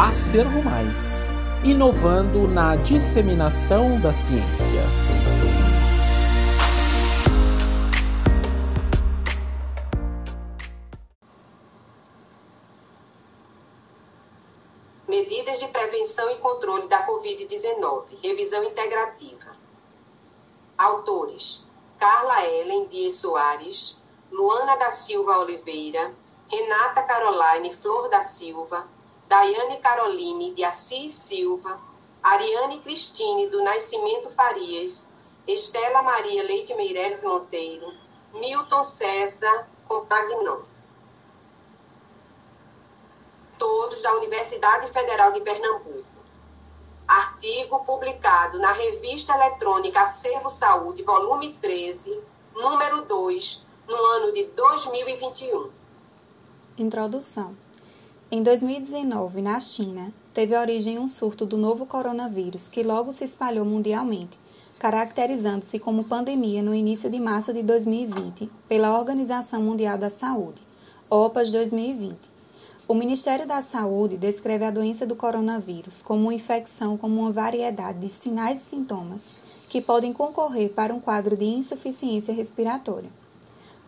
Acervo Mais inovando na disseminação da ciência. Medidas de prevenção e controle da Covid-19. Revisão integrativa. Autores: Carla Ellen Dias Soares, Luana da Silva Oliveira, Renata Caroline Flor da Silva, Daiane Caroline de Assis Silva, Ariane Cristine do Nascimento Farias, Estela Maria Leite Meireles Monteiro, Milton César Compagnon. Todos da Universidade Federal de Pernambuco. Artigo publicado na Revista Eletrônica Acervo Saúde, volume 13, número 2, no ano de 2021. Introdução. Em 2019, na China, teve origem um surto do novo coronavírus que logo se espalhou mundialmente, caracterizando-se como pandemia no início de março de 2020 pela Organização Mundial da Saúde, OPAS 2020. O Ministério da Saúde descreve a doença do coronavírus como uma infecção como uma variedade de sinais e sintomas que podem concorrer para um quadro de insuficiência respiratória.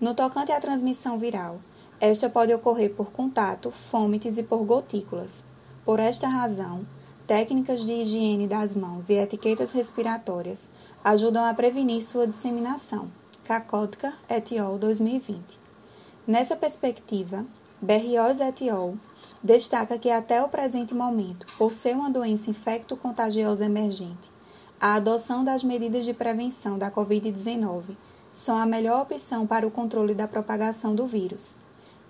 No tocante à transmissão viral, esta pode ocorrer por contato, fômites e por gotículas. Por esta razão, técnicas de higiene das mãos e etiquetas respiratórias ajudam a prevenir sua disseminação. Kakotka et al. 2020. Nessa perspectiva, Berrios et al. destaca que até o presente momento, por ser uma doença infecto-contagiosa emergente, a adoção das medidas de prevenção da Covid-19 são a melhor opção para o controle da propagação do vírus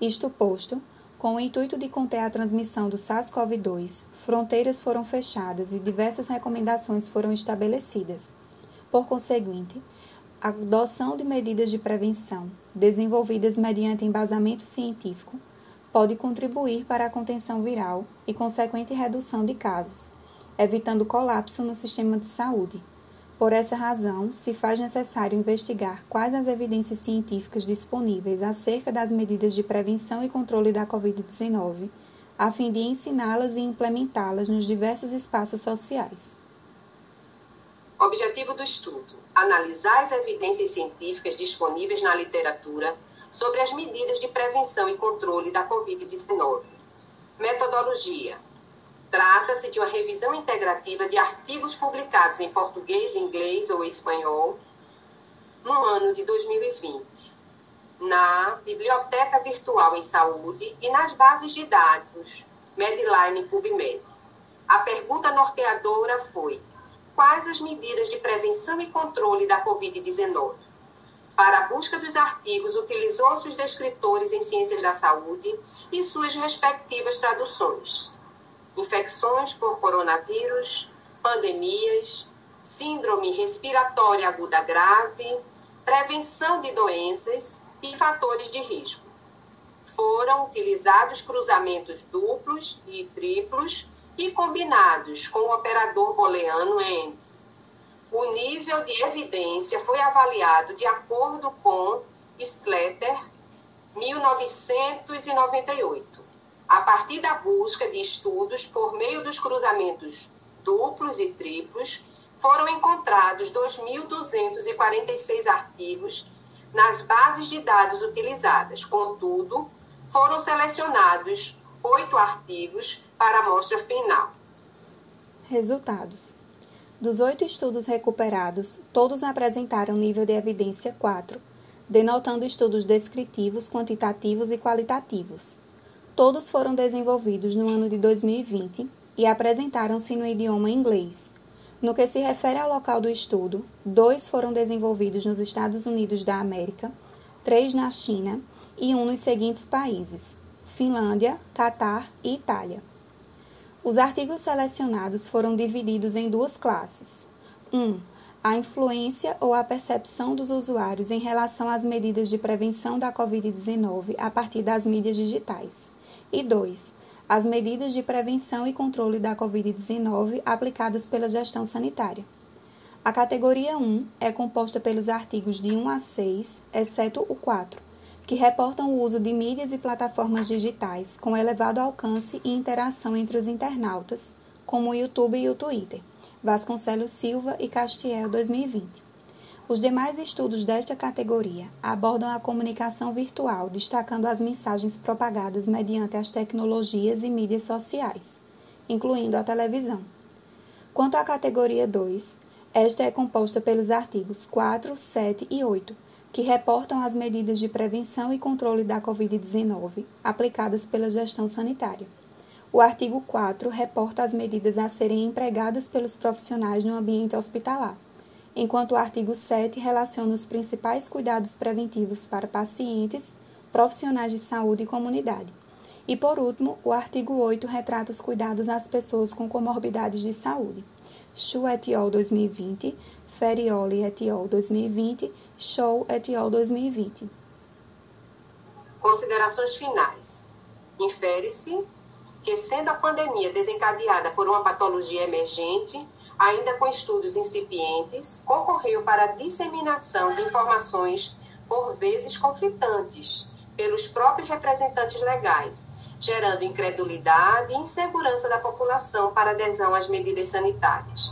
isto posto, com o intuito de conter a transmissão do SARS-CoV-2, fronteiras foram fechadas e diversas recomendações foram estabelecidas. Por conseguinte, a adoção de medidas de prevenção, desenvolvidas mediante embasamento científico, pode contribuir para a contenção viral e consequente redução de casos, evitando colapso no sistema de saúde. Por essa razão, se faz necessário investigar quais as evidências científicas disponíveis acerca das medidas de prevenção e controle da Covid-19, a fim de ensiná-las e implementá-las nos diversos espaços sociais. Objetivo do estudo: analisar as evidências científicas disponíveis na literatura sobre as medidas de prevenção e controle da Covid-19. Metodologia: Trata-se de uma revisão integrativa de artigos publicados em português, inglês ou espanhol no ano de 2020, na Biblioteca Virtual em Saúde e nas bases de dados Medline e PubMed. A pergunta norteadora foi: quais as medidas de prevenção e controle da Covid-19? Para a busca dos artigos, utilizou-se os descritores em ciências da saúde e suas respectivas traduções infecções por coronavírus, pandemias, síndrome respiratória aguda grave, prevenção de doenças e fatores de risco. Foram utilizados cruzamentos duplos e triplos e combinados com o operador booleano AND. O nível de evidência foi avaliado de acordo com Slater, 1998 a partir da busca de estudos por meio dos cruzamentos duplos e triplos, foram encontrados 2.246 artigos nas bases de dados utilizadas. Contudo, foram selecionados oito artigos para a amostra final. Resultados: Dos oito estudos recuperados, todos apresentaram nível de evidência 4, denotando estudos descritivos, quantitativos e qualitativos. Todos foram desenvolvidos no ano de 2020 e apresentaram-se no idioma inglês. No que se refere ao local do estudo, dois foram desenvolvidos nos Estados Unidos da América, três na China e um nos seguintes países: Finlândia, Catar e Itália. Os artigos selecionados foram divididos em duas classes. 1. Um, a influência ou a percepção dos usuários em relação às medidas de prevenção da Covid-19 a partir das mídias digitais. E 2. As medidas de prevenção e controle da Covid-19 aplicadas pela gestão sanitária. A categoria 1 é composta pelos artigos de 1 a 6, exceto o 4, que reportam o uso de mídias e plataformas digitais com elevado alcance e interação entre os internautas, como o YouTube e o Twitter. Vasconcelos Silva e Castiel 2020. Os demais estudos desta categoria abordam a comunicação virtual, destacando as mensagens propagadas mediante as tecnologias e mídias sociais, incluindo a televisão. Quanto à categoria 2, esta é composta pelos artigos 4, 7 e 8 que reportam as medidas de prevenção e controle da Covid-19 aplicadas pela gestão sanitária. O artigo 4 reporta as medidas a serem empregadas pelos profissionais no ambiente hospitalar, enquanto o artigo 7 relaciona os principais cuidados preventivos para pacientes, profissionais de saúde e comunidade. E, por último, o artigo 8 retrata os cuidados às pessoas com comorbidades de saúde. Chu et al. 2020, Ferioli et al. 2020 Show et al. 2020. Considerações finais. Infere-se que, sendo a pandemia desencadeada por uma patologia emergente, ainda com estudos incipientes, concorreu para a disseminação de informações por vezes conflitantes pelos próprios representantes legais, gerando incredulidade e insegurança da população para adesão às medidas sanitárias.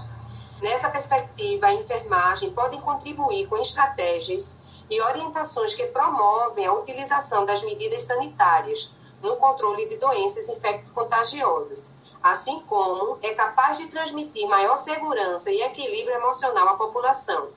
Nessa perspectiva, a enfermagem pode contribuir com estratégias e orientações que promovem a utilização das medidas sanitárias no controle de doenças infecto-contagiosas, assim como é capaz de transmitir maior segurança e equilíbrio emocional à população,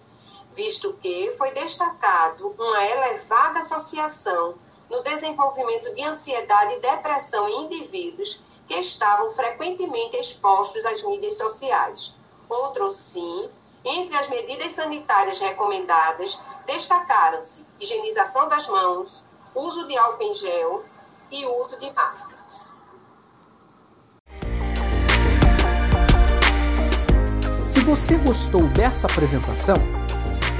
visto que foi destacado uma elevada associação no desenvolvimento de ansiedade e depressão em indivíduos que estavam frequentemente expostos às mídias sociais outro sim. Entre as medidas sanitárias recomendadas, destacaram-se higienização das mãos, uso de álcool em gel e uso de máscaras. Se você gostou dessa apresentação,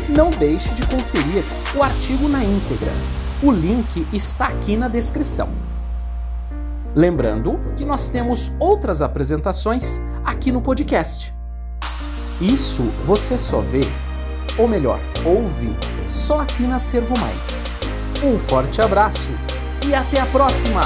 não deixe de conferir o artigo na íntegra. O link está aqui na descrição. Lembrando que nós temos outras apresentações aqui no podcast. Isso você só vê, ou melhor, ouve, só aqui na Servo Mais. Um forte abraço e até a próxima!